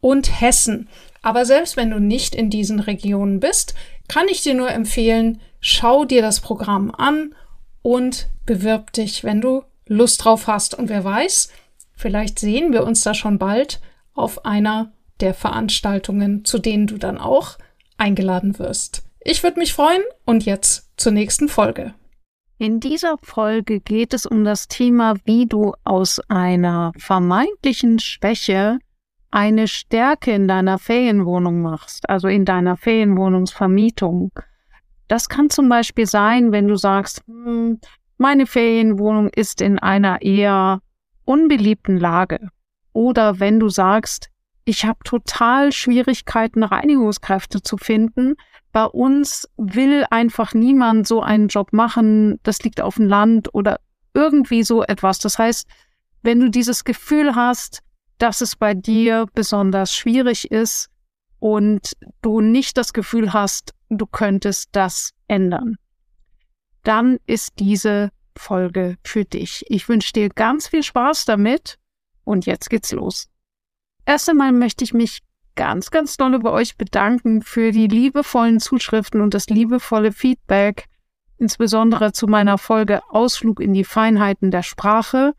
und Hessen. Aber selbst wenn du nicht in diesen Regionen bist, kann ich dir nur empfehlen, schau dir das Programm an und bewirb dich, wenn du Lust drauf hast. Und wer weiß, vielleicht sehen wir uns da schon bald auf einer der Veranstaltungen, zu denen du dann auch eingeladen wirst. Ich würde mich freuen und jetzt zur nächsten Folge. In dieser Folge geht es um das Thema, wie du aus einer vermeintlichen Schwäche eine Stärke in deiner Ferienwohnung machst, also in deiner Ferienwohnungsvermietung. Das kann zum Beispiel sein, wenn du sagst, hm, meine Ferienwohnung ist in einer eher unbeliebten Lage. Oder wenn du sagst, ich habe total Schwierigkeiten, Reinigungskräfte zu finden. Bei uns will einfach niemand so einen Job machen. Das liegt auf dem Land oder irgendwie so etwas. Das heißt, wenn du dieses Gefühl hast, dass es bei dir besonders schwierig ist und du nicht das Gefühl hast, du könntest das ändern, dann ist diese Folge für dich. Ich wünsche dir ganz viel Spaß damit und jetzt geht's los. Erst einmal möchte ich mich ganz, ganz doll bei euch bedanken für die liebevollen Zuschriften und das liebevolle Feedback, insbesondere zu meiner Folge Ausflug in die Feinheiten der Sprache.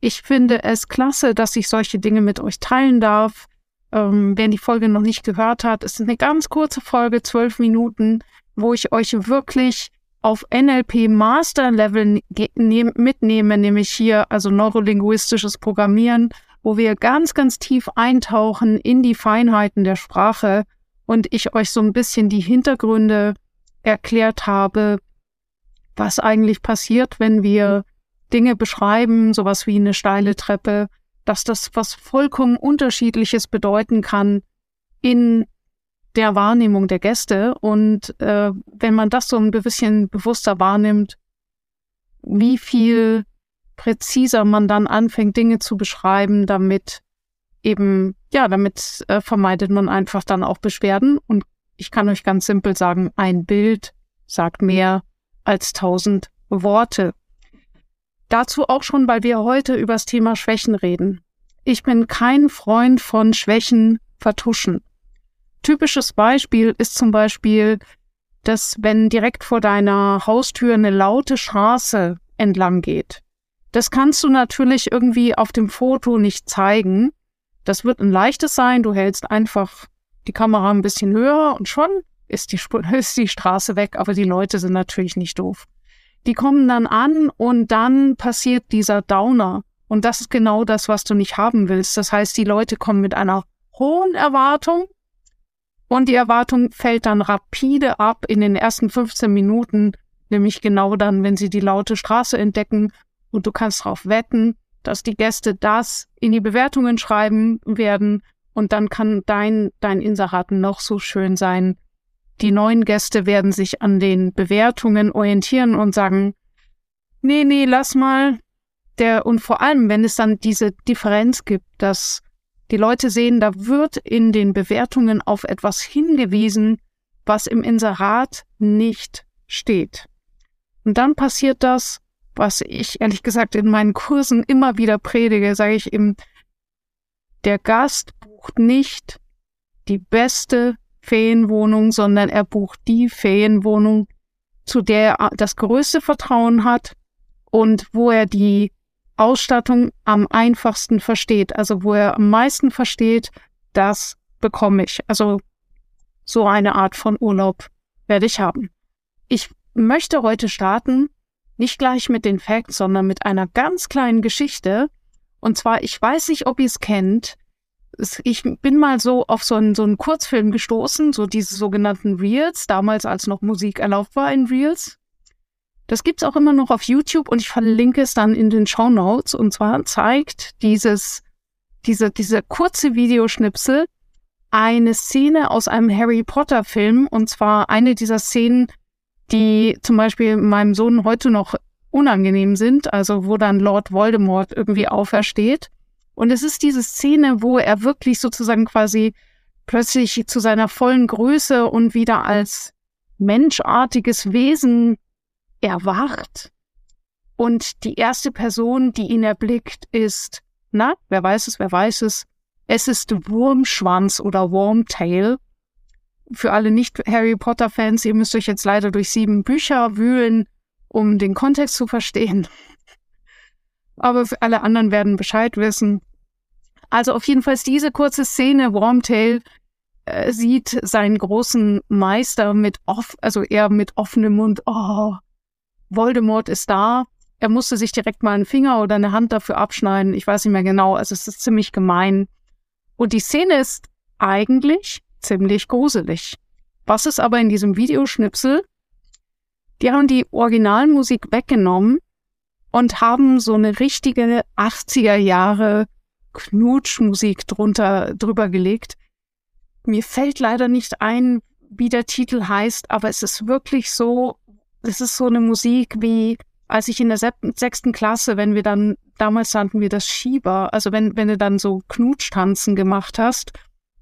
Ich finde es klasse, dass ich solche Dinge mit euch teilen darf. Ähm, wer die Folge noch nicht gehört hat, ist eine ganz kurze Folge, zwölf Minuten, wo ich euch wirklich auf NLP Master Level ne mitnehme, nämlich hier also neurolinguistisches Programmieren, wo wir ganz, ganz tief eintauchen in die Feinheiten der Sprache und ich euch so ein bisschen die Hintergründe erklärt habe, was eigentlich passiert, wenn wir Dinge beschreiben, sowas wie eine steile Treppe, dass das was vollkommen unterschiedliches bedeuten kann in der Wahrnehmung der Gäste. Und äh, wenn man das so ein bisschen bewusster wahrnimmt, wie viel präziser man dann anfängt, Dinge zu beschreiben, damit eben, ja, damit äh, vermeidet man einfach dann auch Beschwerden. Und ich kann euch ganz simpel sagen, ein Bild sagt mehr als tausend Worte. Dazu auch schon, weil wir heute über das Thema Schwächen reden. Ich bin kein Freund von Schwächen vertuschen. Typisches Beispiel ist zum Beispiel, dass wenn direkt vor deiner Haustür eine laute Straße entlang geht. Das kannst du natürlich irgendwie auf dem Foto nicht zeigen. Das wird ein leichtes sein. Du hältst einfach die Kamera ein bisschen höher und schon ist die, ist die Straße weg, aber die Leute sind natürlich nicht doof. Die kommen dann an und dann passiert dieser Downer. Und das ist genau das, was du nicht haben willst. Das heißt, die Leute kommen mit einer hohen Erwartung und die Erwartung fällt dann rapide ab in den ersten 15 Minuten, nämlich genau dann, wenn sie die laute Straße entdecken und du kannst darauf wetten, dass die Gäste das in die Bewertungen schreiben werden und dann kann dein, dein Inserat noch so schön sein. Die neuen Gäste werden sich an den Bewertungen orientieren und sagen, nee, nee, lass mal. Der, und vor allem, wenn es dann diese Differenz gibt, dass die Leute sehen, da wird in den Bewertungen auf etwas hingewiesen, was im Inserat nicht steht. Und dann passiert das, was ich ehrlich gesagt in meinen Kursen immer wieder predige, sage ich eben, der Gast bucht nicht die beste Ferienwohnung, sondern er bucht die Ferienwohnung, zu der er das größte Vertrauen hat und wo er die Ausstattung am einfachsten versteht, also wo er am meisten versteht, das bekomme ich. Also so eine Art von Urlaub werde ich haben. Ich möchte heute starten, nicht gleich mit den Facts, sondern mit einer ganz kleinen Geschichte. Und zwar, ich weiß nicht, ob ihr es kennt. Ich bin mal so auf so einen, so einen Kurzfilm gestoßen, so diese sogenannten Reels, damals als noch Musik erlaubt war in Reels. Das gibt's auch immer noch auf YouTube und ich verlinke es dann in den Show Notes. Und zwar zeigt dieses, diese, diese kurze Videoschnipsel eine Szene aus einem Harry Potter Film. Und zwar eine dieser Szenen, die zum Beispiel meinem Sohn heute noch unangenehm sind. Also wo dann Lord Voldemort irgendwie aufersteht. Und es ist diese Szene, wo er wirklich sozusagen quasi plötzlich zu seiner vollen Größe und wieder als menschartiges Wesen erwacht und die erste Person, die ihn erblickt, ist, na, wer weiß es, wer weiß es, es ist Wurmschwanz oder Wormtail. Für alle nicht-Harry Potter-Fans, ihr müsst euch jetzt leider durch sieben Bücher wühlen, um den Kontext zu verstehen. Aber für alle anderen werden Bescheid wissen. Also auf jeden Fall diese kurze Szene, Wormtail äh, sieht seinen großen Meister mit off, also er mit offenem Mund, oh, Voldemort ist da. Er musste sich direkt mal einen Finger oder eine Hand dafür abschneiden. Ich weiß nicht mehr genau. Also es ist ziemlich gemein. Und die Szene ist eigentlich ziemlich gruselig. Was ist aber in diesem Videoschnipsel? Die haben die Originalmusik weggenommen und haben so eine richtige 80er Jahre Knutschmusik drunter, drüber gelegt. Mir fällt leider nicht ein, wie der Titel heißt, aber es ist wirklich so das ist so eine Musik wie, als ich in der sechsten Klasse, wenn wir dann, damals nannten wir das Schieber, also wenn, wenn du dann so Knutschtanzen gemacht hast,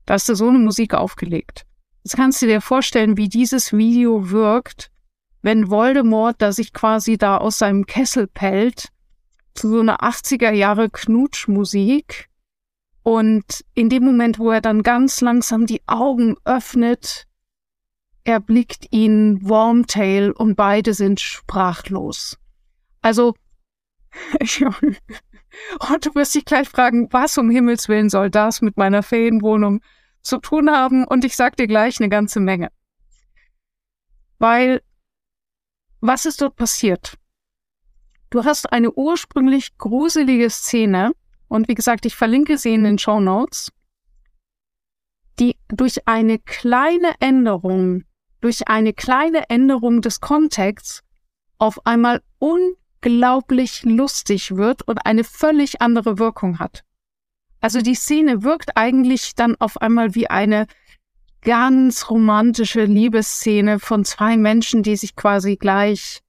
da hast du so eine Musik aufgelegt. Jetzt kannst du dir vorstellen, wie dieses Video wirkt, wenn Voldemort da sich quasi da aus seinem Kessel pellt, zu so einer 80er Jahre Knutschmusik. Und in dem Moment, wo er dann ganz langsam die Augen öffnet, erblickt ihn Wormtail und beide sind sprachlos. Also, und du wirst dich gleich fragen, was um Himmels Willen soll das mit meiner Ferienwohnung zu tun haben? Und ich sag dir gleich eine ganze Menge. Weil, was ist dort passiert? Du hast eine ursprünglich gruselige Szene, und wie gesagt, ich verlinke sie in den Show Notes, die durch eine kleine Änderung durch eine kleine Änderung des Kontexts auf einmal unglaublich lustig wird und eine völlig andere Wirkung hat. Also die Szene wirkt eigentlich dann auf einmal wie eine ganz romantische Liebesszene von zwei Menschen, die sich quasi gleich,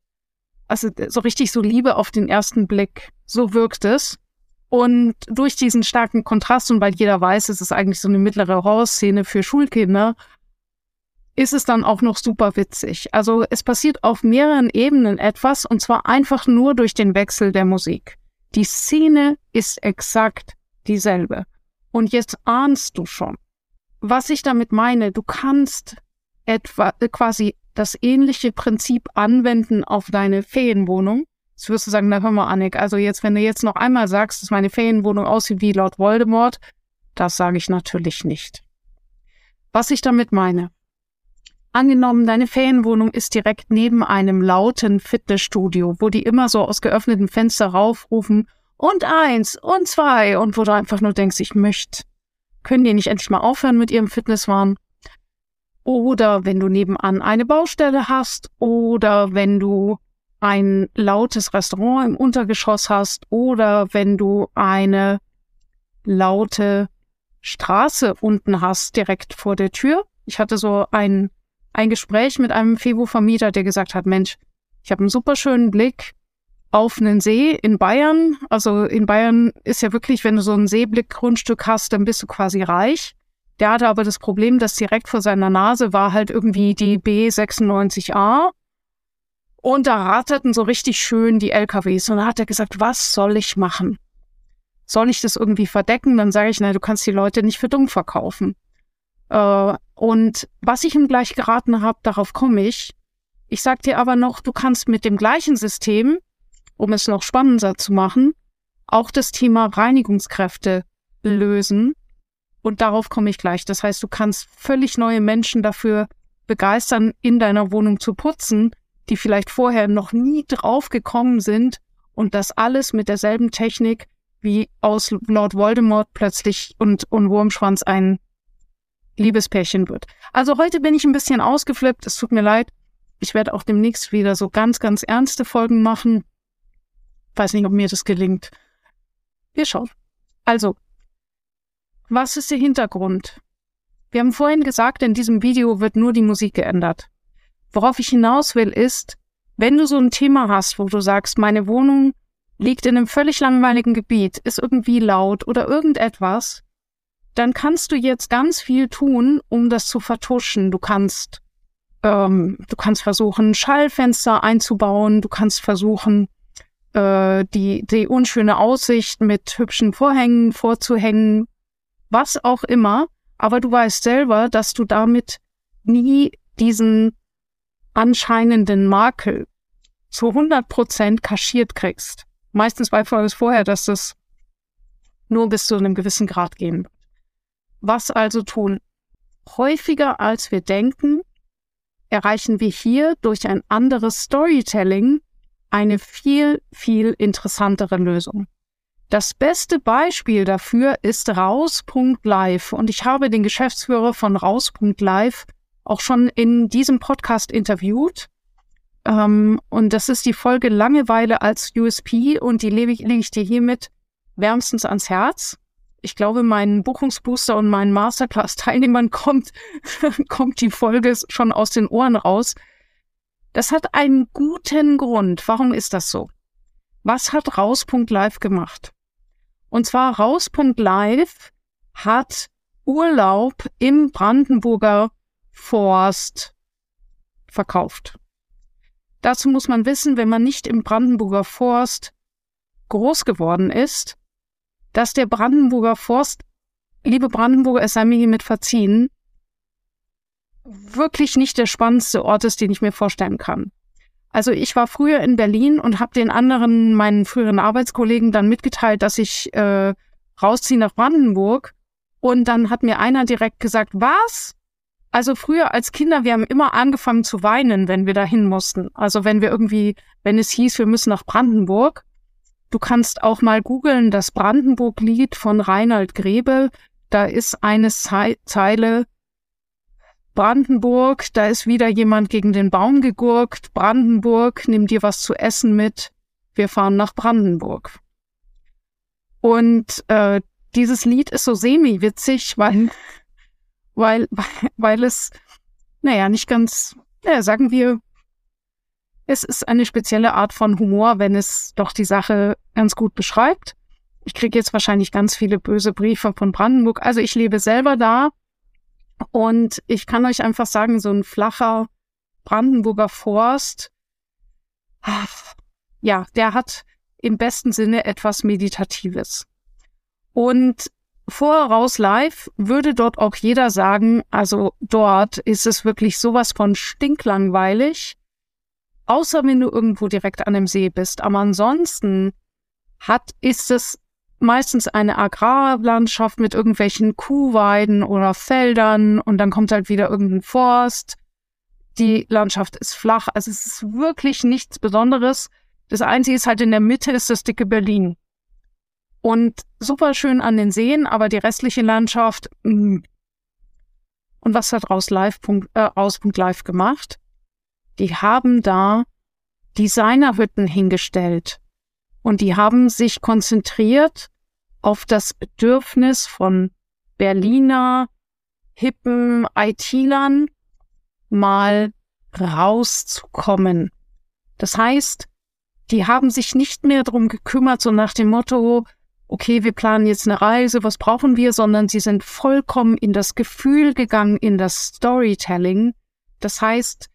also so richtig so Liebe auf den ersten Blick, so wirkt es. Und durch diesen starken Kontrast und weil jeder weiß, es ist eigentlich so eine mittlere Horrorszene für Schulkinder, ist es dann auch noch super witzig. Also es passiert auf mehreren Ebenen etwas und zwar einfach nur durch den Wechsel der Musik. Die Szene ist exakt dieselbe. Und jetzt ahnst du schon, was ich damit meine. Du kannst etwa äh, quasi das ähnliche Prinzip anwenden auf deine Ferienwohnung. Jetzt wirst du sagen, na hör mal, Annik, also jetzt, wenn du jetzt noch einmal sagst, dass meine Ferienwohnung aussieht wie Lord Voldemort, das sage ich natürlich nicht. Was ich damit meine. Angenommen, deine Ferienwohnung ist direkt neben einem lauten Fitnessstudio, wo die immer so aus geöffneten Fenster raufrufen und eins und zwei und wo du einfach nur denkst, ich möchte, können die nicht endlich mal aufhören mit ihrem Fitnesswahn? Oder wenn du nebenan eine Baustelle hast oder wenn du ein lautes Restaurant im Untergeschoss hast oder wenn du eine laute Straße unten hast, direkt vor der Tür. Ich hatte so ein, ein Gespräch mit einem Fevo-Vermieter, der gesagt hat, Mensch, ich habe einen super schönen Blick auf einen See in Bayern. Also in Bayern ist ja wirklich, wenn du so ein Seeblickgrundstück hast, dann bist du quasi reich. Der hatte aber das Problem, dass direkt vor seiner Nase war halt irgendwie die B96A. Und da rateten so richtig schön die LKWs. Und da hat er gesagt, was soll ich machen? Soll ich das irgendwie verdecken? Dann sage ich, nein, du kannst die Leute nicht für dumm verkaufen. Äh, und was ich ihm gleich geraten habe, darauf komme ich. Ich sag dir aber noch, du kannst mit dem gleichen System um es noch spannender zu machen, auch das Thema Reinigungskräfte lösen. Und darauf komme ich gleich. Das heißt, du kannst völlig neue Menschen dafür begeistern, in deiner Wohnung zu putzen, die vielleicht vorher noch nie drauf gekommen sind und das alles mit derselben Technik wie aus Lord Voldemort plötzlich und, und Wurmschwanz ein Liebespärchen wird. Also heute bin ich ein bisschen ausgeflippt. Es tut mir leid. Ich werde auch demnächst wieder so ganz, ganz ernste Folgen machen. Weiß nicht, ob mir das gelingt. Wir schauen. Also, was ist der Hintergrund? Wir haben vorhin gesagt, in diesem Video wird nur die Musik geändert. Worauf ich hinaus will, ist, wenn du so ein Thema hast, wo du sagst, meine Wohnung liegt in einem völlig langweiligen Gebiet, ist irgendwie laut oder irgendetwas, dann kannst du jetzt ganz viel tun, um das zu vertuschen. Du kannst, ähm, du kannst versuchen, Schallfenster einzubauen, du kannst versuchen, äh, die, die unschöne Aussicht mit hübschen Vorhängen vorzuhängen, was auch immer. Aber du weißt selber, dass du damit nie diesen anscheinenden Makel zu 100 Prozent kaschiert kriegst. Meistens weiß es vorher, dass das nur bis zu einem gewissen Grad gehen wird. Was also tun? Häufiger als wir denken, erreichen wir hier durch ein anderes Storytelling eine viel, viel interessantere Lösung. Das beste Beispiel dafür ist Raus.live und ich habe den Geschäftsführer von Raus.live auch schon in diesem Podcast interviewt. Ähm, und das ist die Folge Langeweile als USP und die lege ich, lege ich dir hiermit wärmstens ans Herz. Ich glaube, meinen Buchungsbooster und meinen Masterclass-Teilnehmern kommt, kommt die Folge schon aus den Ohren raus. Das hat einen guten Grund. Warum ist das so? Was hat Raus.live gemacht? Und zwar Raus.live hat Urlaub im Brandenburger Forst verkauft. Dazu muss man wissen, wenn man nicht im Brandenburger Forst groß geworden ist, dass der Brandenburger Forst, liebe Brandenburger, es sei mir hiermit verziehen, wirklich nicht der spannendste Ort ist, den ich mir vorstellen kann. Also ich war früher in Berlin und habe den anderen, meinen früheren Arbeitskollegen dann mitgeteilt, dass ich äh, rausziehe nach Brandenburg. Und dann hat mir einer direkt gesagt, was? Also früher als Kinder, wir haben immer angefangen zu weinen, wenn wir dahin mussten. Also wenn wir irgendwie, wenn es hieß, wir müssen nach Brandenburg. Du kannst auch mal googeln, das Brandenburg-Lied von Reinhard Grebe. Da ist eine Zeile, Brandenburg, da ist wieder jemand gegen den Baum gegurkt. Brandenburg, nimm dir was zu essen mit. Wir fahren nach Brandenburg. Und äh, dieses Lied ist so semi-witzig, weil weil, weil es, naja, nicht ganz, naja, sagen wir, es ist eine spezielle Art von Humor, wenn es doch die Sache ganz gut beschreibt. Ich kriege jetzt wahrscheinlich ganz viele böse Briefe von Brandenburg. Also ich lebe selber da und ich kann euch einfach sagen, so ein flacher Brandenburger Forst, ja, der hat im besten Sinne etwas Meditatives. Und voraus live würde dort auch jeder sagen, also dort ist es wirklich sowas von stinklangweilig, außer wenn du irgendwo direkt an dem See bist. Aber ansonsten hat, ist es meistens eine Agrarlandschaft mit irgendwelchen Kuhweiden oder Feldern und dann kommt halt wieder irgendein Forst. Die Landschaft ist flach, also es ist wirklich nichts Besonderes. Das Einzige ist halt in der Mitte ist das dicke Berlin. Und super schön an den Seen, aber die restliche Landschaft. Mh. Mm. Und was hat raus live, äh, live gemacht? Die haben da Designerhütten hingestellt. Und die haben sich konzentriert auf das Bedürfnis von Berliner hippen IT-Lern mal rauszukommen. Das heißt, die haben sich nicht mehr drum gekümmert, so nach dem Motto, okay, wir planen jetzt eine Reise, was brauchen wir, sondern sie sind vollkommen in das Gefühl gegangen, in das Storytelling. Das heißt,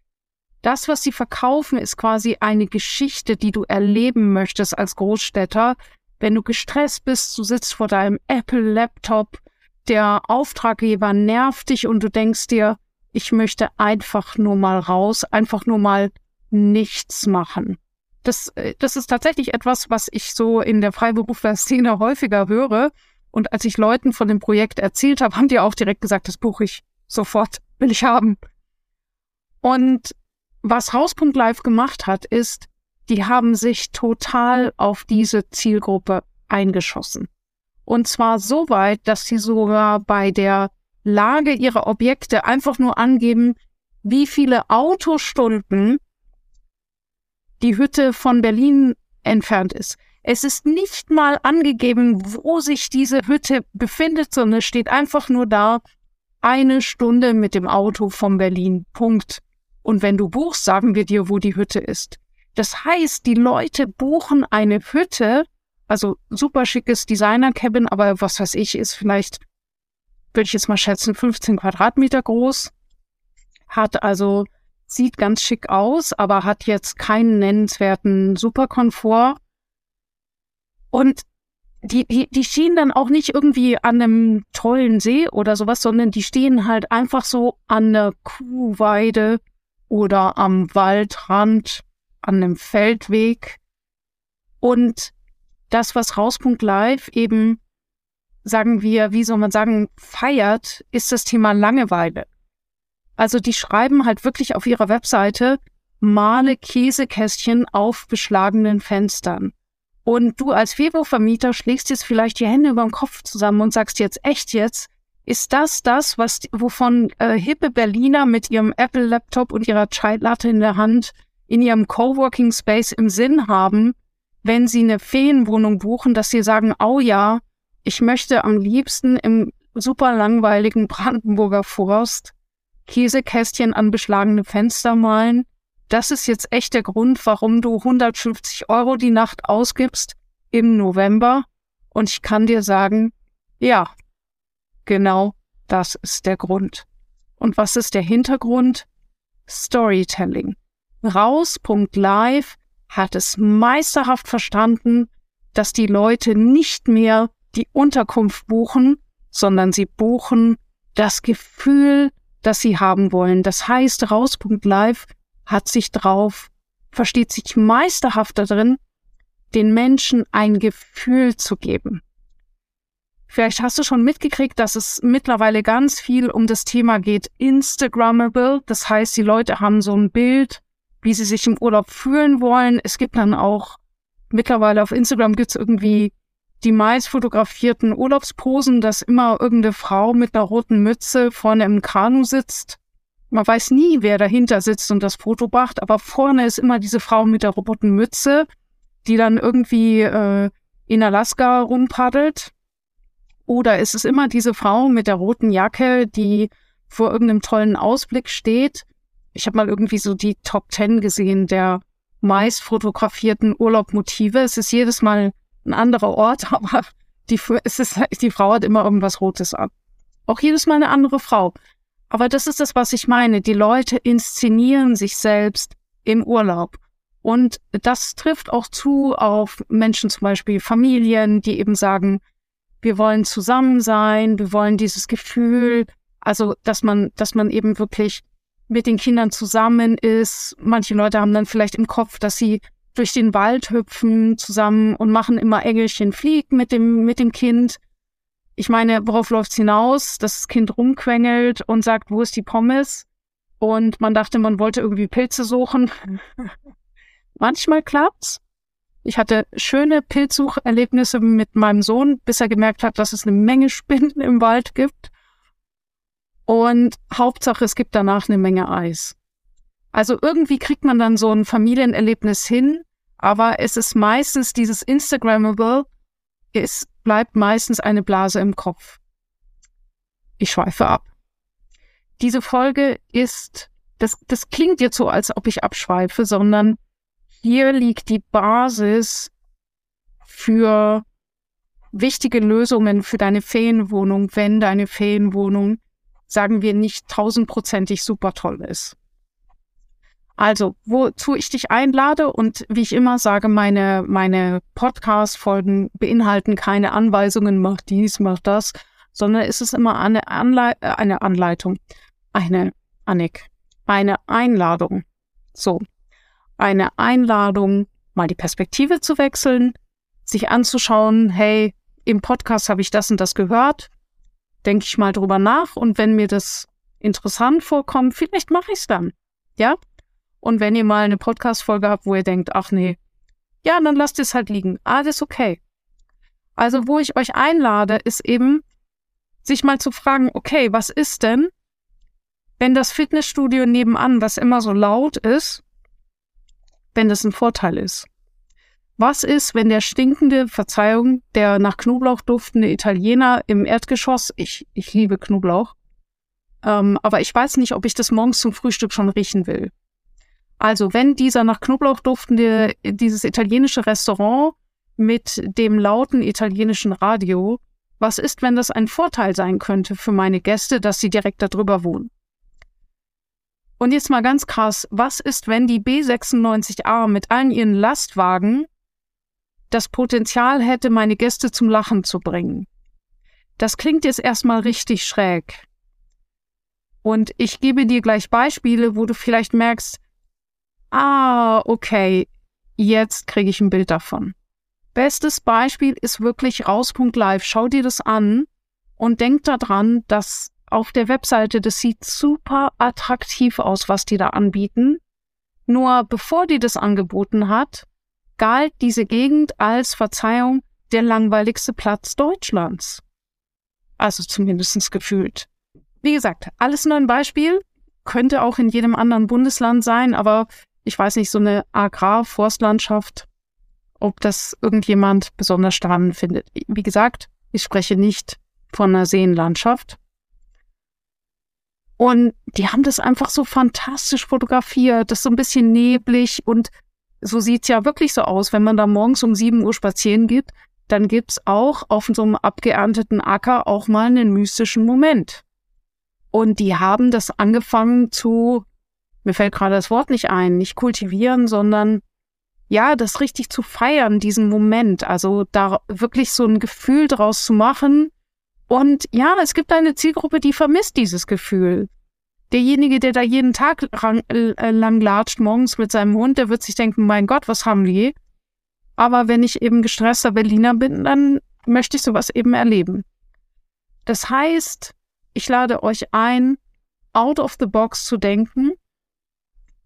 das, was sie verkaufen, ist quasi eine Geschichte, die du erleben möchtest als Großstädter. Wenn du gestresst bist, du sitzt vor deinem Apple-Laptop, der Auftraggeber nervt dich und du denkst dir, ich möchte einfach nur mal raus, einfach nur mal nichts machen. Das, äh, das ist tatsächlich etwas, was ich so in der Freiberufler-Szene häufiger höre. Und als ich Leuten von dem Projekt erzählt habe, haben die auch direkt gesagt, das buche ich sofort, will ich haben. Und was Hauspunkt Live gemacht hat, ist, die haben sich total auf diese Zielgruppe eingeschossen. Und zwar so weit, dass sie sogar bei der Lage ihrer Objekte einfach nur angeben, wie viele Autostunden die Hütte von Berlin entfernt ist. Es ist nicht mal angegeben, wo sich diese Hütte befindet, sondern es steht einfach nur da, eine Stunde mit dem Auto von Berlin. Punkt. Und wenn du buchst, sagen wir dir, wo die Hütte ist. Das heißt, die Leute buchen eine Hütte, also super schickes Designer-Cabin, aber was weiß ich, ist vielleicht, würde ich jetzt mal schätzen, 15 Quadratmeter groß. Hat also sieht ganz schick aus, aber hat jetzt keinen nennenswerten Superkomfort. Und die, die, die stehen dann auch nicht irgendwie an einem tollen See oder sowas, sondern die stehen halt einfach so an der Kuhweide oder am Waldrand, an einem Feldweg. Und das, was Rauspunkt Live eben, sagen wir, wie soll man sagen, feiert, ist das Thema Langeweile. Also die schreiben halt wirklich auf ihrer Webseite, male Käsekästchen auf beschlagenen Fenstern. Und du als Febo-Vermieter schlägst jetzt vielleicht die Hände über den Kopf zusammen und sagst jetzt, echt jetzt? Ist das das, was, wovon äh, hippe Berliner mit ihrem Apple-Laptop und ihrer Chai-Latte in der Hand in ihrem Coworking Space im Sinn haben, wenn sie eine Ferienwohnung buchen, dass sie sagen, oh ja, ich möchte am liebsten im super langweiligen Brandenburger Forst Käsekästchen an beschlagene Fenster malen. Das ist jetzt echt der Grund, warum du 150 Euro die Nacht ausgibst im November. Und ich kann dir sagen, ja, genau das ist der Grund. Und was ist der Hintergrund? Storytelling. Raus.live hat es meisterhaft verstanden, dass die Leute nicht mehr die Unterkunft buchen, sondern sie buchen das Gefühl das sie haben wollen. Das heißt, Raus.live hat sich drauf, versteht sich meisterhaft darin, den Menschen ein Gefühl zu geben. Vielleicht hast du schon mitgekriegt, dass es mittlerweile ganz viel um das Thema geht, Instagrammable. Das heißt, die Leute haben so ein Bild, wie sie sich im Urlaub fühlen wollen. Es gibt dann auch mittlerweile auf Instagram gibt's irgendwie die meist fotografierten Urlaubsposen, dass immer irgendeine Frau mit einer roten Mütze vorne im Kanu sitzt. Man weiß nie, wer dahinter sitzt und das Foto macht, aber vorne ist immer diese Frau mit der roten Mütze, die dann irgendwie äh, in Alaska rumpaddelt. Oder ist es immer diese Frau mit der roten Jacke, die vor irgendeinem tollen Ausblick steht. Ich habe mal irgendwie so die Top Ten gesehen der meist fotografierten Urlaubmotive. Es ist jedes Mal ein anderer Ort, aber die, es ist, die Frau hat immer irgendwas Rotes an. Auch jedes Mal eine andere Frau. Aber das ist das, was ich meine. Die Leute inszenieren sich selbst im Urlaub. Und das trifft auch zu auf Menschen, zum Beispiel Familien, die eben sagen, wir wollen zusammen sein, wir wollen dieses Gefühl, also dass man, dass man eben wirklich mit den Kindern zusammen ist. Manche Leute haben dann vielleicht im Kopf, dass sie durch den Wald hüpfen zusammen und machen immer Engelchen fliegt mit dem, mit dem Kind. Ich meine, worauf läuft's hinaus? Das Kind rumquengelt und sagt, wo ist die Pommes? Und man dachte, man wollte irgendwie Pilze suchen. Manchmal klappt's. Ich hatte schöne Pilzsucherlebnisse mit meinem Sohn, bis er gemerkt hat, dass es eine Menge Spinnen im Wald gibt. Und Hauptsache, es gibt danach eine Menge Eis. Also irgendwie kriegt man dann so ein Familienerlebnis hin, aber es ist meistens dieses Instagrammable, es bleibt meistens eine Blase im Kopf. Ich schweife ab. Diese Folge ist, das, das klingt jetzt so, als ob ich abschweife, sondern hier liegt die Basis für wichtige Lösungen für deine Ferienwohnung, wenn deine Ferienwohnung, sagen wir, nicht tausendprozentig super toll ist. Also, wozu ich dich einlade und wie ich immer sage, meine, meine Podcast-Folgen beinhalten keine Anweisungen, mach dies, mach das, sondern es ist immer eine, Anlei eine Anleitung, eine, Annik, eine Einladung. So, eine Einladung, mal die Perspektive zu wechseln, sich anzuschauen, hey, im Podcast habe ich das und das gehört, denke ich mal drüber nach und wenn mir das interessant vorkommt, vielleicht mache ich es dann. Ja, und wenn ihr mal eine Podcast-Folge habt, wo ihr denkt, ach nee, ja, dann lasst es halt liegen. Alles okay. Also, wo ich euch einlade, ist eben, sich mal zu fragen, okay, was ist denn, wenn das Fitnessstudio nebenan, was immer so laut ist, wenn das ein Vorteil ist? Was ist, wenn der stinkende, Verzeihung, der nach Knoblauch duftende Italiener im Erdgeschoss, ich, ich liebe Knoblauch, ähm, aber ich weiß nicht, ob ich das morgens zum Frühstück schon riechen will. Also wenn dieser nach Knoblauch duftende, dieses italienische Restaurant mit dem lauten italienischen Radio, was ist, wenn das ein Vorteil sein könnte für meine Gäste, dass sie direkt darüber wohnen? Und jetzt mal ganz krass, was ist, wenn die B96A mit allen ihren Lastwagen das Potenzial hätte, meine Gäste zum Lachen zu bringen? Das klingt jetzt erstmal richtig schräg. Und ich gebe dir gleich Beispiele, wo du vielleicht merkst, ah, okay, jetzt kriege ich ein Bild davon. Bestes Beispiel ist wirklich raus.live. Schau dir das an und denk daran, dass auf der Webseite, das sieht super attraktiv aus, was die da anbieten. Nur bevor die das angeboten hat, galt diese Gegend als Verzeihung der langweiligste Platz Deutschlands. Also zumindestens gefühlt. Wie gesagt, alles nur ein Beispiel, könnte auch in jedem anderen Bundesland sein, aber ich weiß nicht, so eine Agrar-Forstlandschaft, ob das irgendjemand besonders spannend findet. Wie gesagt, ich spreche nicht von einer Seenlandschaft. Und die haben das einfach so fantastisch fotografiert, das ist so ein bisschen neblig und so sieht's ja wirklich so aus, wenn man da morgens um sieben Uhr spazieren geht, dann gibt's auch auf so einem abgeernteten Acker auch mal einen mystischen Moment. Und die haben das angefangen zu mir fällt gerade das Wort nicht ein, nicht kultivieren, sondern ja, das richtig zu feiern, diesen Moment, also da wirklich so ein Gefühl draus zu machen. Und ja, es gibt eine Zielgruppe, die vermisst dieses Gefühl. Derjenige, der da jeden Tag lang, äh, lang latscht morgens mit seinem Hund, der wird sich denken, mein Gott, was haben die? Aber wenn ich eben gestresster Berliner bin, dann möchte ich sowas eben erleben. Das heißt, ich lade euch ein, out of the box zu denken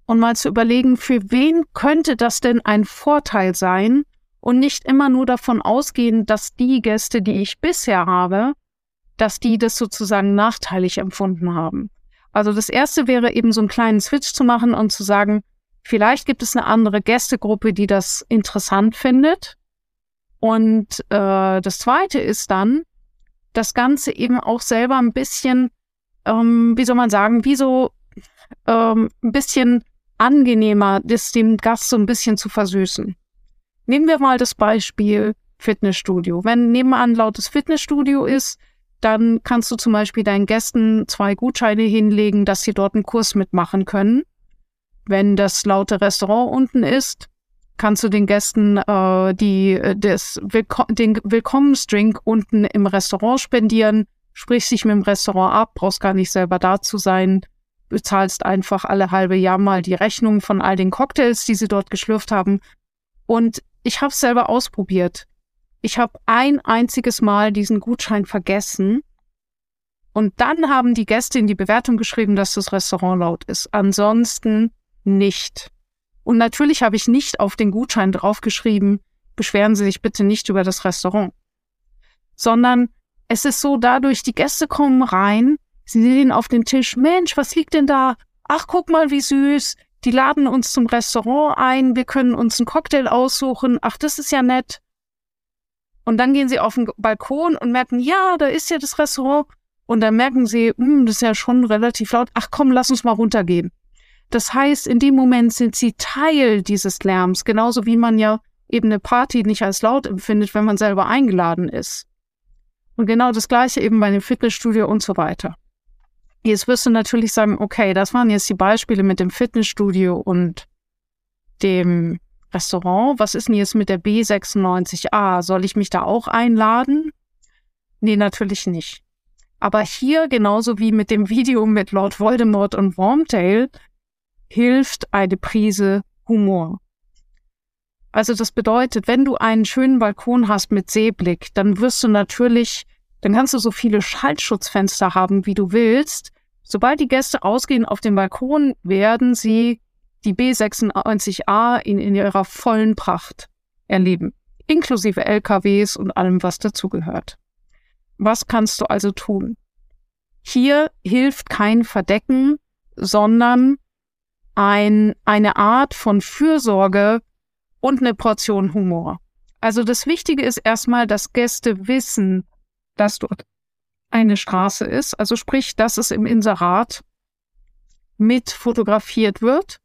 und mal zu überlegen, für wen könnte das denn ein Vorteil sein und nicht immer nur davon ausgehen, dass die Gäste, die ich bisher habe, dass die das sozusagen nachteilig empfunden haben. Also das erste wäre eben so einen kleinen Switch zu machen und zu sagen, vielleicht gibt es eine andere Gästegruppe, die das interessant findet. Und äh, das zweite ist dann, das Ganze eben auch selber ein bisschen ähm, wie soll man sagen, wie so ähm, ein bisschen angenehmer, das dem Gast so ein bisschen zu versüßen. Nehmen wir mal das Beispiel Fitnessstudio. Wenn nebenan lautes Fitnessstudio ist, dann kannst du zum Beispiel deinen Gästen zwei Gutscheine hinlegen, dass sie dort einen Kurs mitmachen können. Wenn das laute Restaurant unten ist, kannst du den Gästen äh, die, äh, des Willko den Willkommensdrink unten im Restaurant spendieren, sprichst dich mit dem Restaurant ab, brauchst gar nicht selber da zu sein, bezahlst einfach alle halbe Jahr mal die Rechnung von all den Cocktails, die sie dort geschlürft haben. Und ich habe es selber ausprobiert. Ich habe ein einziges Mal diesen Gutschein vergessen. Und dann haben die Gäste in die Bewertung geschrieben, dass das Restaurant laut ist. Ansonsten nicht. Und natürlich habe ich nicht auf den Gutschein draufgeschrieben, beschweren Sie sich bitte nicht über das Restaurant. Sondern es ist so dadurch, die Gäste kommen rein, sie sehen auf den Tisch, Mensch, was liegt denn da? Ach, guck mal, wie süß. Die laden uns zum Restaurant ein, wir können uns einen Cocktail aussuchen. Ach, das ist ja nett. Und dann gehen sie auf den Balkon und merken, ja, da ist ja das Restaurant. Und dann merken sie, hm, das ist ja schon relativ laut. Ach komm, lass uns mal runtergehen. Das heißt, in dem Moment sind sie Teil dieses Lärms, genauso wie man ja eben eine Party nicht als laut empfindet, wenn man selber eingeladen ist. Und genau das gleiche eben bei dem Fitnessstudio und so weiter. Jetzt wirst du natürlich sagen, okay, das waren jetzt die Beispiele mit dem Fitnessstudio und dem Restaurant. Was ist denn jetzt mit der B96A? Soll ich mich da auch einladen? Nee, natürlich nicht. Aber hier, genauso wie mit dem Video mit Lord Voldemort und Wormtail, hilft eine Prise Humor. Also das bedeutet, wenn du einen schönen Balkon hast mit Seeblick, dann wirst du natürlich, dann kannst du so viele Schaltschutzfenster haben, wie du willst. Sobald die Gäste rausgehen auf den Balkon, werden sie die B96A in, in ihrer vollen Pracht erleben, inklusive LKWs und allem, was dazugehört. Was kannst du also tun? Hier hilft kein Verdecken, sondern ein, eine Art von Fürsorge und eine Portion Humor. Also das Wichtige ist erstmal, dass Gäste wissen, dass dort eine Straße ist. Also sprich, dass es im Inserat mit fotografiert wird.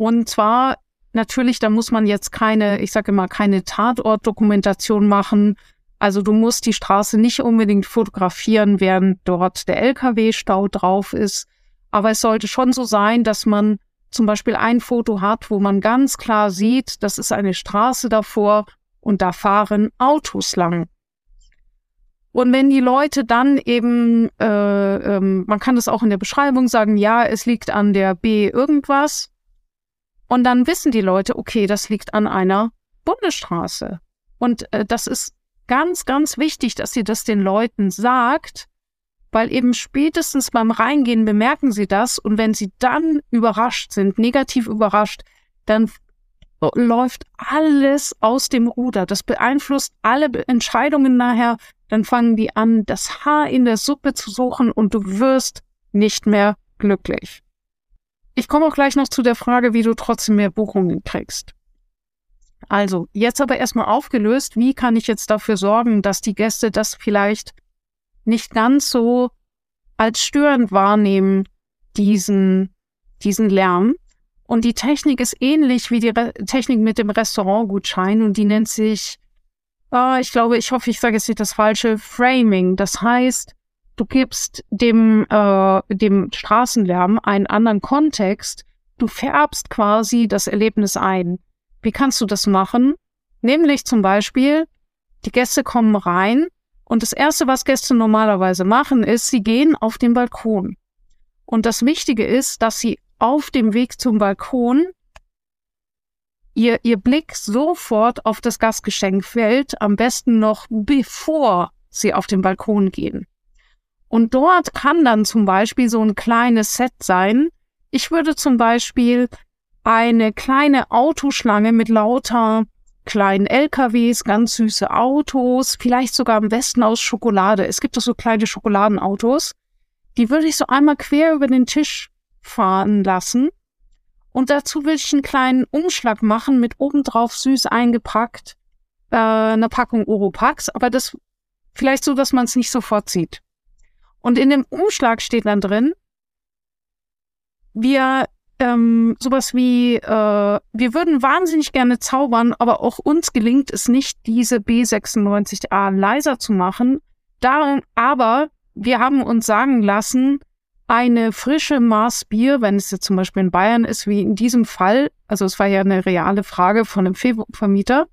Und zwar natürlich, da muss man jetzt keine, ich sage immer, keine Tatortdokumentation machen. Also du musst die Straße nicht unbedingt fotografieren, während dort der LKW-Stau drauf ist, aber es sollte schon so sein, dass man zum Beispiel ein Foto hat, wo man ganz klar sieht, das ist eine Straße davor und da fahren Autos lang. Und wenn die Leute dann eben, äh, ähm, man kann das auch in der Beschreibung sagen, ja, es liegt an der B irgendwas. Und dann wissen die Leute, okay, das liegt an einer Bundesstraße. Und äh, das ist ganz, ganz wichtig, dass sie das den Leuten sagt, weil eben spätestens beim Reingehen bemerken sie das und wenn sie dann überrascht sind, negativ überrascht, dann läuft alles aus dem Ruder. Das beeinflusst alle Entscheidungen nachher. Dann fangen die an, das Haar in der Suppe zu suchen und du wirst nicht mehr glücklich. Ich komme auch gleich noch zu der Frage, wie du trotzdem mehr Buchungen kriegst. Also, jetzt aber erstmal aufgelöst, wie kann ich jetzt dafür sorgen, dass die Gäste das vielleicht nicht ganz so als störend wahrnehmen, diesen, diesen Lärm. Und die Technik ist ähnlich wie die Re Technik mit dem Restaurantgutschein und die nennt sich, oh, ich glaube, ich hoffe, ich sage jetzt nicht das falsche, Framing. Das heißt, du gibst dem, äh, dem Straßenlärm einen anderen Kontext. Du färbst quasi das Erlebnis ein. Wie kannst du das machen? Nämlich zum Beispiel, die Gäste kommen rein und das Erste, was Gäste normalerweise machen, ist, sie gehen auf den Balkon. Und das Wichtige ist, dass sie auf dem Weg zum Balkon ihr, ihr Blick sofort auf das Gastgeschenk fällt, am besten noch bevor sie auf den Balkon gehen. Und dort kann dann zum Beispiel so ein kleines Set sein. Ich würde zum Beispiel eine kleine Autoschlange mit lauter kleinen LKWs, ganz süße Autos, vielleicht sogar am besten aus Schokolade. Es gibt doch so kleine Schokoladenautos. Die würde ich so einmal quer über den Tisch fahren lassen. Und dazu will ich einen kleinen Umschlag machen mit obendrauf süß eingepackt äh, eine Packung Oropax, aber das vielleicht so, dass man es nicht sofort sieht. Und in dem Umschlag steht dann drin, wir ähm, sowas wie, äh, wir würden wahnsinnig gerne zaubern, aber auch uns gelingt es nicht, diese B96A leiser zu machen. Darum, aber wir haben uns sagen lassen, eine frische Maß Bier, wenn es jetzt zum Beispiel in Bayern ist, wie in diesem Fall, also es war ja eine reale Frage von einem Vermieter,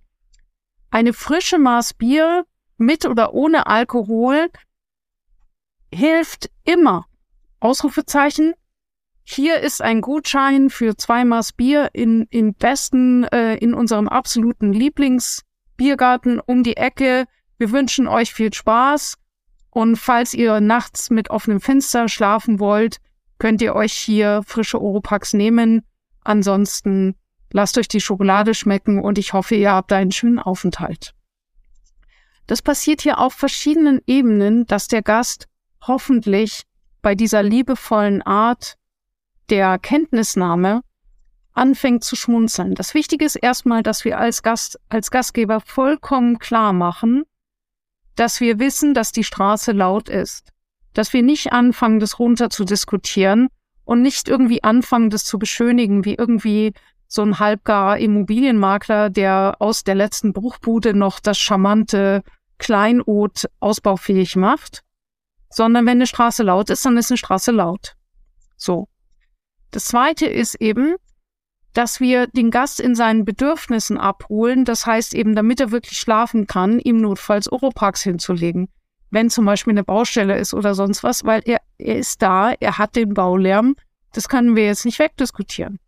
eine frische Maß Bier mit oder ohne Alkohol hilft immer. Ausrufezeichen, hier ist ein Gutschein für zwei Maß Bier in, im besten, äh, in unserem absoluten Lieblingsbiergarten um die Ecke. Wir wünschen euch viel Spaß. Und falls ihr nachts mit offenem Fenster schlafen wollt, könnt ihr euch hier frische Oropax nehmen. Ansonsten lasst euch die Schokolade schmecken und ich hoffe, ihr habt einen schönen Aufenthalt. Das passiert hier auf verschiedenen Ebenen, dass der Gast hoffentlich bei dieser liebevollen Art der Kenntnisnahme anfängt zu schmunzeln. Das Wichtige ist erstmal, dass wir als Gast, als Gastgeber vollkommen klar machen, dass wir wissen, dass die Straße laut ist. Dass wir nicht anfangen, das runter zu diskutieren und nicht irgendwie anfangen, das zu beschönigen, wie irgendwie so ein halbgarer Immobilienmakler, der aus der letzten Bruchbude noch das charmante Kleinod ausbaufähig macht, sondern wenn eine Straße laut ist, dann ist eine Straße laut. So. Das zweite ist eben, dass wir den Gast in seinen Bedürfnissen abholen. Das heißt eben, damit er wirklich schlafen kann, ihm notfalls Oropax hinzulegen. Wenn zum Beispiel eine Baustelle ist oder sonst was, weil er, er ist da, er hat den Baulärm. Das können wir jetzt nicht wegdiskutieren.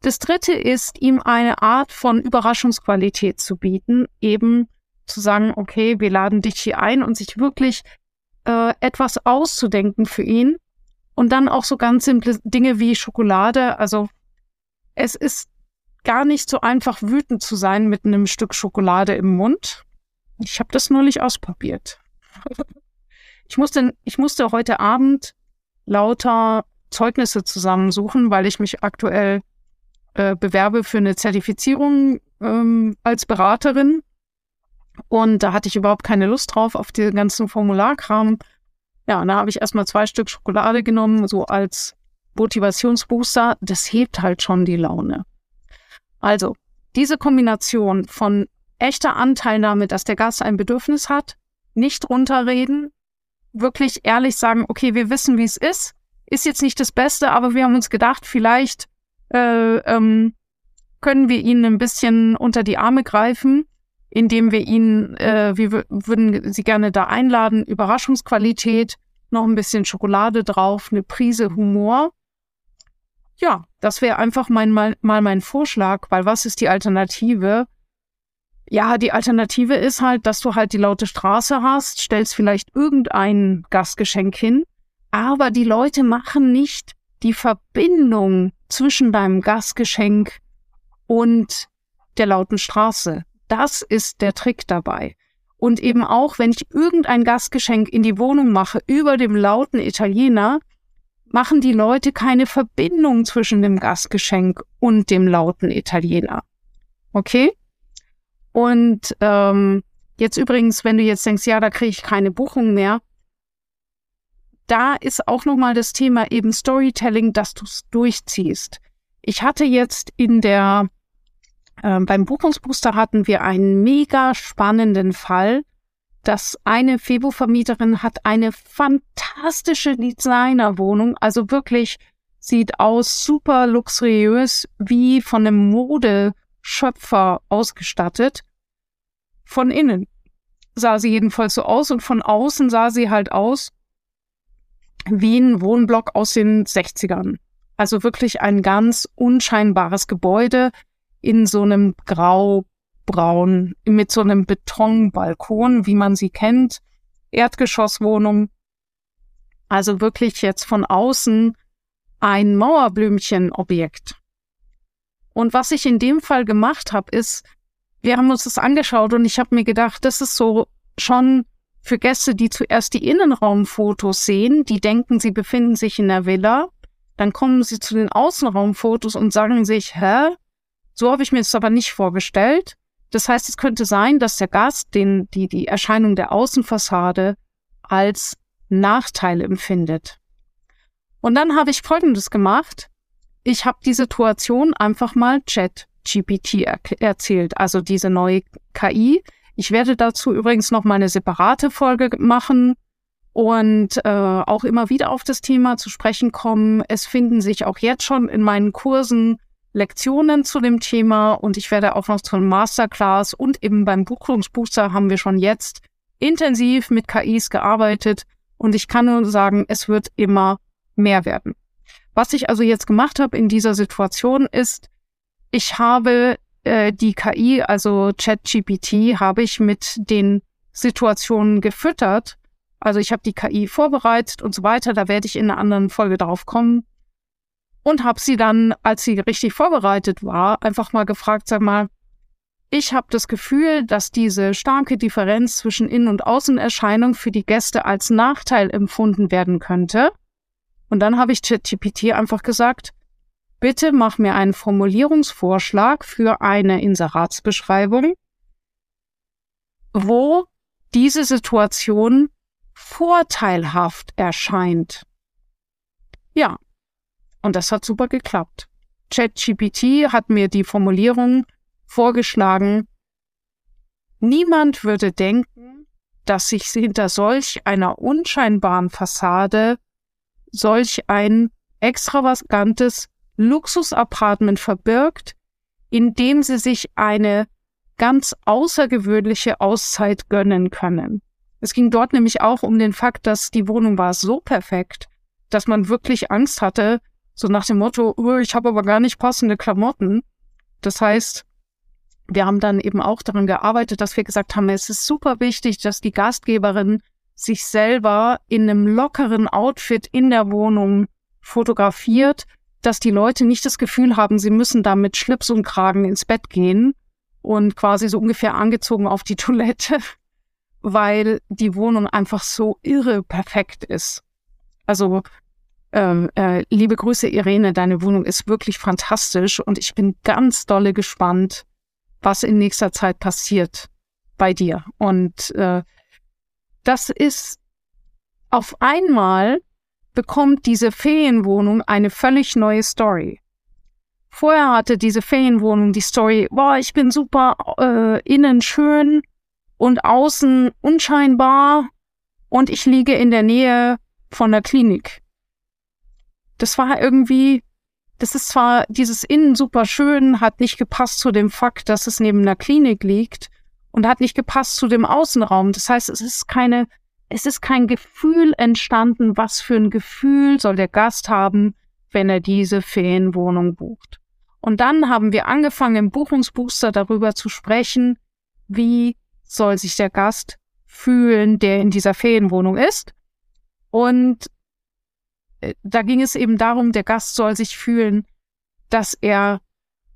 Das dritte ist, ihm eine Art von Überraschungsqualität zu bieten, eben zu sagen, okay, wir laden dich hier ein und sich wirklich äh, etwas auszudenken für ihn, und dann auch so ganz simple Dinge wie Schokolade. Also es ist gar nicht so einfach, wütend zu sein mit einem Stück Schokolade im Mund. Ich habe das neulich ausprobiert. ich, musste, ich musste heute Abend lauter Zeugnisse zusammensuchen, weil ich mich aktuell äh, bewerbe für eine Zertifizierung ähm, als Beraterin. Und da hatte ich überhaupt keine Lust drauf auf den ganzen Formularkram. Ja, und da habe ich erstmal zwei Stück Schokolade genommen, so als Motivationsbooster. Das hebt halt schon die Laune. Also, diese Kombination von echter Anteilnahme, dass der Gast ein Bedürfnis hat, nicht runterreden, wirklich ehrlich sagen, okay, wir wissen, wie es ist, ist jetzt nicht das Beste, aber wir haben uns gedacht, vielleicht äh, ähm, können wir ihnen ein bisschen unter die Arme greifen indem wir ihn, äh, wir würden sie gerne da einladen, Überraschungsqualität, noch ein bisschen Schokolade drauf, eine Prise Humor. Ja, das wäre einfach mein, mal, mal mein Vorschlag, weil was ist die Alternative? Ja, die Alternative ist halt, dass du halt die laute Straße hast, stellst vielleicht irgendein Gastgeschenk hin, aber die Leute machen nicht die Verbindung zwischen deinem Gastgeschenk und der lauten Straße. Das ist der Trick dabei. Und eben auch, wenn ich irgendein Gastgeschenk in die Wohnung mache über dem lauten Italiener, machen die Leute keine Verbindung zwischen dem Gastgeschenk und dem lauten Italiener. Okay? Und ähm, jetzt übrigens, wenn du jetzt denkst, ja, da kriege ich keine Buchung mehr, da ist auch nochmal das Thema eben Storytelling, dass du es durchziehst. Ich hatte jetzt in der ähm, beim Buchungsbooster hatten wir einen mega spannenden Fall, dass eine Febo-Vermieterin hat eine fantastische Designerwohnung, also wirklich sieht aus super luxuriös, wie von einem Modeschöpfer ausgestattet. Von innen sah sie jedenfalls so aus und von außen sah sie halt aus wie ein Wohnblock aus den 60ern. Also wirklich ein ganz unscheinbares Gebäude, in so einem graubraun, mit so einem Betonbalkon, wie man sie kennt, Erdgeschosswohnung. Also wirklich jetzt von außen ein Mauerblümchenobjekt. Und was ich in dem Fall gemacht habe, ist, wir haben uns das angeschaut und ich habe mir gedacht, das ist so schon für Gäste, die zuerst die Innenraumfotos sehen, die denken, sie befinden sich in der Villa, dann kommen sie zu den Außenraumfotos und sagen sich, hä, so habe ich mir es aber nicht vorgestellt. Das heißt, es könnte sein, dass der Gast den, die, die Erscheinung der Außenfassade als Nachteil empfindet. Und dann habe ich Folgendes gemacht. Ich habe die Situation einfach mal Chat GPT er erzählt, also diese neue KI. Ich werde dazu übrigens noch mal eine separate Folge machen und äh, auch immer wieder auf das Thema zu sprechen kommen. Es finden sich auch jetzt schon in meinen Kursen Lektionen zu dem Thema und ich werde auch noch zum Masterclass und eben beim Buchungsbooster haben wir schon jetzt intensiv mit KIs gearbeitet und ich kann nur sagen, es wird immer mehr werden. Was ich also jetzt gemacht habe in dieser Situation ist, ich habe äh, die KI, also ChatGPT, habe ich mit den Situationen gefüttert. Also ich habe die KI vorbereitet und so weiter. Da werde ich in einer anderen Folge drauf kommen. Und habe sie dann, als sie richtig vorbereitet war, einfach mal gefragt, sag mal, ich habe das Gefühl, dass diese starke Differenz zwischen Innen- und Außenerscheinung für die Gäste als Nachteil empfunden werden könnte. Und dann habe ich ChatGPT einfach gesagt, bitte mach mir einen Formulierungsvorschlag für eine Inseratsbeschreibung, wo diese Situation vorteilhaft erscheint. Ja, und das hat super geklappt. ChatGPT hat mir die Formulierung vorgeschlagen, niemand würde denken, dass sich hinter solch einer unscheinbaren Fassade solch ein extravagantes Luxusapartment verbirgt, in dem sie sich eine ganz außergewöhnliche Auszeit gönnen können. Es ging dort nämlich auch um den Fakt, dass die Wohnung war so perfekt, dass man wirklich Angst hatte, so nach dem Motto, oh, ich habe aber gar nicht passende Klamotten. Das heißt, wir haben dann eben auch daran gearbeitet, dass wir gesagt haben, es ist super wichtig, dass die Gastgeberin sich selber in einem lockeren Outfit in der Wohnung fotografiert, dass die Leute nicht das Gefühl haben, sie müssen da mit Schlips und Kragen ins Bett gehen und quasi so ungefähr angezogen auf die Toilette, weil die Wohnung einfach so irre perfekt ist. Also ähm, äh, liebe Grüße, Irene, deine Wohnung ist wirklich fantastisch und ich bin ganz dolle gespannt, was in nächster Zeit passiert bei dir. Und äh, das ist auf einmal bekommt diese Ferienwohnung eine völlig neue Story. Vorher hatte diese Ferienwohnung die Story, boah, ich bin super äh, innen schön und außen unscheinbar und ich liege in der Nähe von der Klinik. Das war irgendwie, das ist zwar dieses Innen super schön, hat nicht gepasst zu dem Fakt, dass es neben der Klinik liegt und hat nicht gepasst zu dem Außenraum. Das heißt, es ist keine es ist kein Gefühl entstanden, was für ein Gefühl soll der Gast haben, wenn er diese Ferienwohnung bucht. Und dann haben wir angefangen im Buchungsbooster darüber zu sprechen, wie soll sich der Gast fühlen, der in dieser Ferienwohnung ist. Und da ging es eben darum, der Gast soll sich fühlen, dass er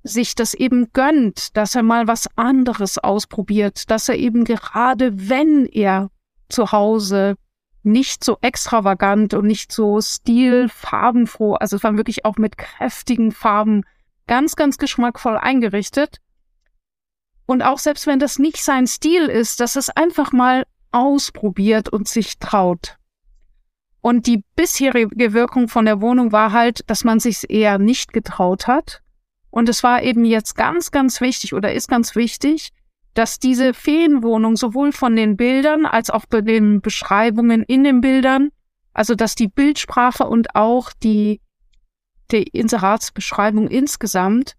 sich das eben gönnt, dass er mal was anderes ausprobiert, dass er eben gerade, wenn er zu Hause nicht so extravagant und nicht so stilfarbenfroh. Also es war wirklich auch mit kräftigen Farben ganz, ganz geschmackvoll eingerichtet. Und auch selbst wenn das nicht sein Stil ist, dass es einfach mal ausprobiert und sich traut. Und die bisherige Wirkung von der Wohnung war halt, dass man sich eher nicht getraut hat. Und es war eben jetzt ganz, ganz wichtig oder ist ganz wichtig, dass diese Feenwohnung sowohl von den Bildern als auch bei den Beschreibungen in den Bildern, also dass die Bildsprache und auch die, die Inseratsbeschreibung insgesamt,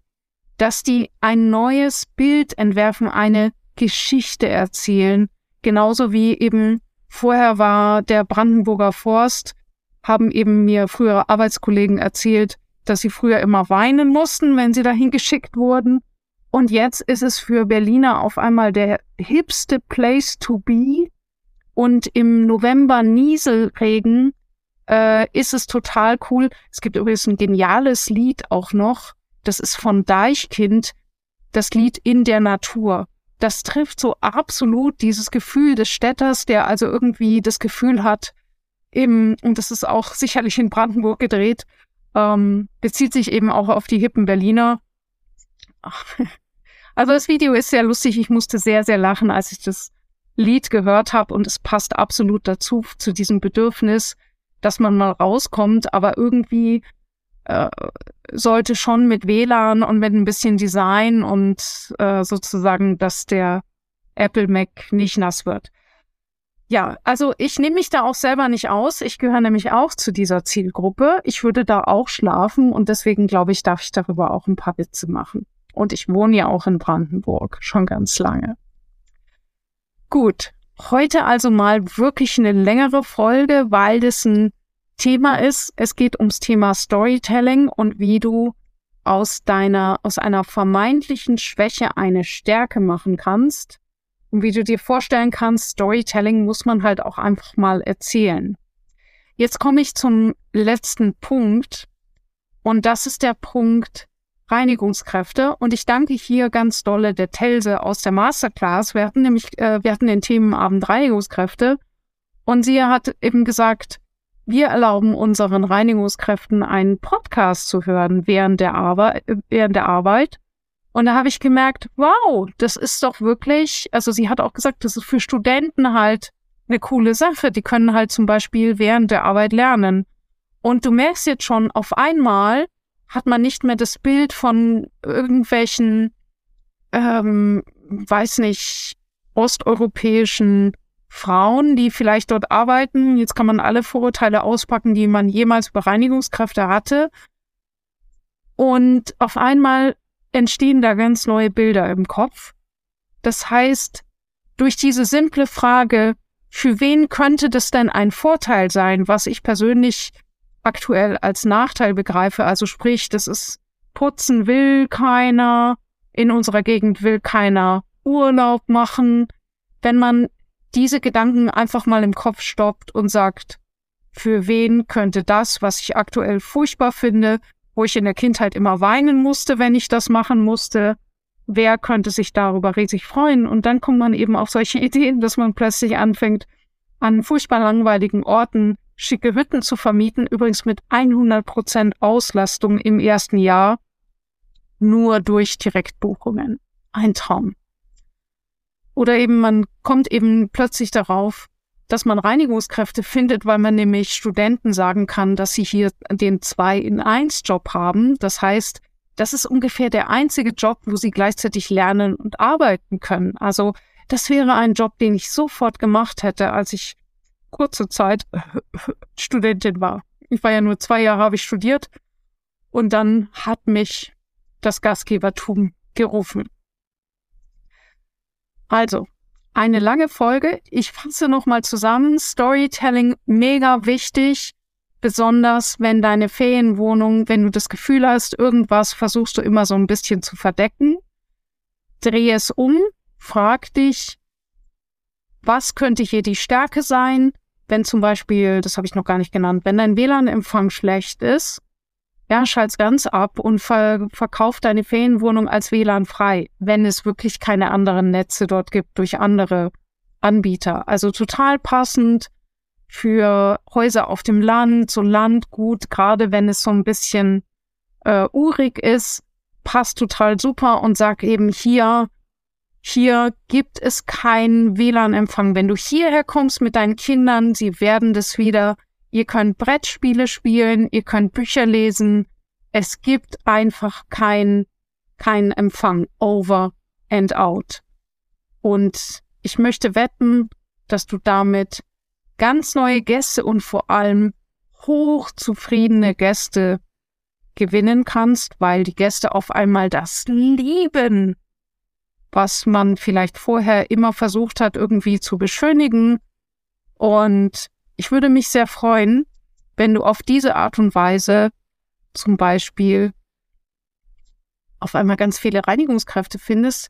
dass die ein neues Bild entwerfen, eine Geschichte erzählen, genauso wie eben vorher war der Brandenburger Forst, haben eben mir frühere Arbeitskollegen erzählt, dass sie früher immer weinen mussten, wenn sie dahin geschickt wurden und jetzt ist es für Berliner auf einmal der hipste Place to be. Und im November Nieselregen äh, ist es total cool. Es gibt übrigens ein geniales Lied auch noch. Das ist von Deichkind. Das Lied In der Natur. Das trifft so absolut dieses Gefühl des Städters, der also irgendwie das Gefühl hat, eben, und das ist auch sicherlich in Brandenburg gedreht, ähm, bezieht sich eben auch auf die hippen Berliner. Also das Video ist sehr lustig. Ich musste sehr, sehr lachen, als ich das Lied gehört habe und es passt absolut dazu, zu diesem Bedürfnis, dass man mal rauskommt, aber irgendwie äh, sollte schon mit WLAN und mit ein bisschen Design und äh, sozusagen, dass der Apple Mac nicht nass wird. Ja, also ich nehme mich da auch selber nicht aus. Ich gehöre nämlich auch zu dieser Zielgruppe. Ich würde da auch schlafen und deswegen glaube ich, darf ich darüber auch ein paar Witze machen. Und ich wohne ja auch in Brandenburg schon ganz lange. Gut, heute also mal wirklich eine längere Folge, weil das ein Thema ist. Es geht ums Thema Storytelling und wie du aus deiner, aus einer vermeintlichen Schwäche eine Stärke machen kannst. Und wie du dir vorstellen kannst, Storytelling muss man halt auch einfach mal erzählen. Jetzt komme ich zum letzten Punkt. Und das ist der Punkt, Reinigungskräfte. Und ich danke hier ganz dolle der Telse aus der Masterclass. Wir hatten nämlich, äh, wir hatten den Themenabend Reinigungskräfte. Und sie hat eben gesagt, wir erlauben unseren Reinigungskräften einen Podcast zu hören während der Arbeit, während der Arbeit. Und da habe ich gemerkt, wow, das ist doch wirklich, also sie hat auch gesagt, das ist für Studenten halt eine coole Sache. Die können halt zum Beispiel während der Arbeit lernen. Und du merkst jetzt schon, auf einmal hat man nicht mehr das Bild von irgendwelchen, ähm, weiß nicht, osteuropäischen Frauen, die vielleicht dort arbeiten. Jetzt kann man alle Vorurteile auspacken, die man jemals über Reinigungskräfte hatte. Und auf einmal entstehen da ganz neue Bilder im Kopf. Das heißt, durch diese simple Frage, für wen könnte das denn ein Vorteil sein, was ich persönlich aktuell als Nachteil begreife. Also sprich, das ist putzen will keiner, in unserer Gegend will keiner Urlaub machen. Wenn man diese Gedanken einfach mal im Kopf stoppt und sagt, für wen könnte das, was ich aktuell furchtbar finde, wo ich in der Kindheit immer weinen musste, wenn ich das machen musste, wer könnte sich darüber riesig freuen? Und dann kommt man eben auf solche Ideen, dass man plötzlich anfängt, an furchtbar langweiligen Orten schicke Hütten zu vermieten, übrigens mit 100 Prozent Auslastung im ersten Jahr, nur durch Direktbuchungen. Ein Traum. Oder eben man kommt eben plötzlich darauf, dass man Reinigungskräfte findet, weil man nämlich Studenten sagen kann, dass sie hier den 2 in 1 Job haben. Das heißt, das ist ungefähr der einzige Job, wo sie gleichzeitig lernen und arbeiten können. Also das wäre ein Job, den ich sofort gemacht hätte, als ich kurze Zeit Studentin war. Ich war ja nur zwei Jahre, habe ich studiert. Und dann hat mich das Gastgebertum gerufen. Also, eine lange Folge. Ich fasse nochmal zusammen. Storytelling mega wichtig. Besonders wenn deine Ferienwohnung, wenn du das Gefühl hast, irgendwas versuchst du immer so ein bisschen zu verdecken. Dreh es um. Frag dich, was könnte hier die Stärke sein? wenn zum Beispiel, das habe ich noch gar nicht genannt, wenn dein WLAN-Empfang schlecht ist, ja, schalt's ganz ab und ver verkauf deine Ferienwohnung als WLAN frei, wenn es wirklich keine anderen Netze dort gibt durch andere Anbieter. Also total passend für Häuser auf dem Land, so Landgut, gerade wenn es so ein bisschen äh, urig ist, passt total super und sag eben hier, hier gibt es keinen WLAN-Empfang. Wenn du hierher kommst mit deinen Kindern, sie werden das wieder. Ihr könnt Brettspiele spielen, ihr könnt Bücher lesen. Es gibt einfach kein, kein Empfang. Over and out. Und ich möchte wetten, dass du damit ganz neue Gäste und vor allem hochzufriedene Gäste gewinnen kannst, weil die Gäste auf einmal das lieben, was man vielleicht vorher immer versucht hat, irgendwie zu beschönigen. Und ich würde mich sehr freuen, wenn du auf diese Art und Weise zum Beispiel auf einmal ganz viele Reinigungskräfte findest.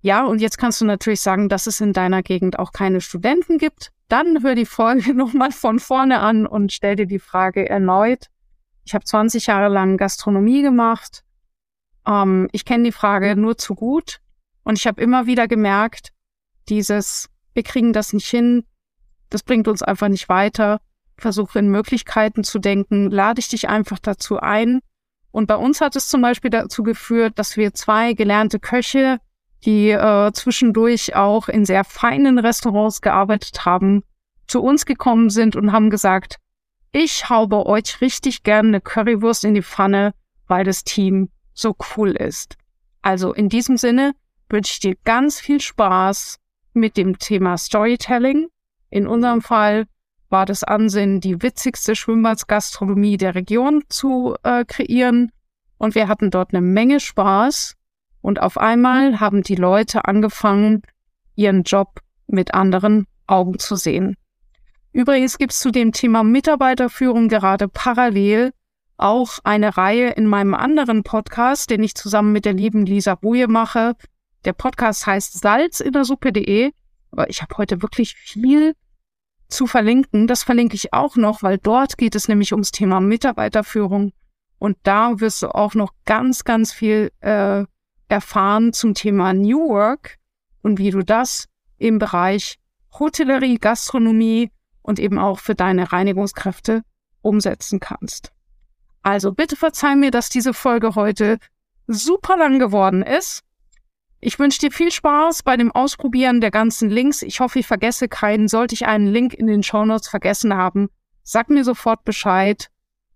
Ja, und jetzt kannst du natürlich sagen, dass es in deiner Gegend auch keine Studenten gibt. Dann hör die Folge nochmal von vorne an und stell dir die Frage erneut. Ich habe 20 Jahre lang Gastronomie gemacht. Ähm, ich kenne die Frage nur zu gut. Und ich habe immer wieder gemerkt, dieses, wir kriegen das nicht hin, das bringt uns einfach nicht weiter. Versuche in Möglichkeiten zu denken, lade ich dich einfach dazu ein. Und bei uns hat es zum Beispiel dazu geführt, dass wir zwei gelernte Köche die äh, zwischendurch auch in sehr feinen Restaurants gearbeitet haben, zu uns gekommen sind und haben gesagt, ich haube euch richtig gerne eine Currywurst in die Pfanne, weil das Team so cool ist. Also in diesem Sinne wünsche ich dir ganz viel Spaß mit dem Thema Storytelling. In unserem Fall war das Ansinnen, die witzigste Schwimmbadgastronomie der Region zu äh, kreieren. Und wir hatten dort eine Menge Spaß. Und auf einmal haben die Leute angefangen, ihren Job mit anderen Augen zu sehen. Übrigens gibt es zu dem Thema Mitarbeiterführung gerade parallel auch eine Reihe in meinem anderen Podcast, den ich zusammen mit der lieben Lisa Boje mache. Der Podcast heißt Salz in der Suppe.de. Aber ich habe heute wirklich viel zu verlinken. Das verlinke ich auch noch, weil dort geht es nämlich ums Thema Mitarbeiterführung. Und da wirst du auch noch ganz, ganz viel äh, erfahren zum Thema New Work und wie du das im Bereich Hotellerie, Gastronomie und eben auch für deine Reinigungskräfte umsetzen kannst. Also bitte verzeih mir, dass diese Folge heute super lang geworden ist. Ich wünsche dir viel Spaß bei dem Ausprobieren der ganzen Links. Ich hoffe, ich vergesse keinen. Sollte ich einen Link in den Shownotes vergessen haben, sag mir sofort Bescheid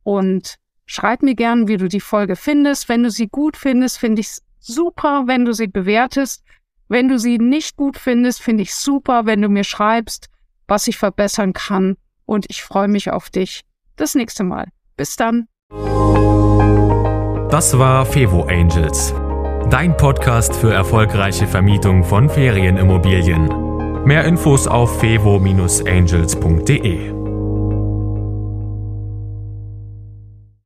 und schreib mir gern, wie du die Folge findest. Wenn du sie gut findest, finde ich es super, wenn du sie bewertest. Wenn du sie nicht gut findest, finde ich super, wenn du mir schreibst, was ich verbessern kann. Und ich freue mich auf dich das nächste Mal. Bis dann. Das war Fevo Angels Dein Podcast für erfolgreiche Vermietung von Ferienimmobilien. Mehr Infos auf fevo-angels.de.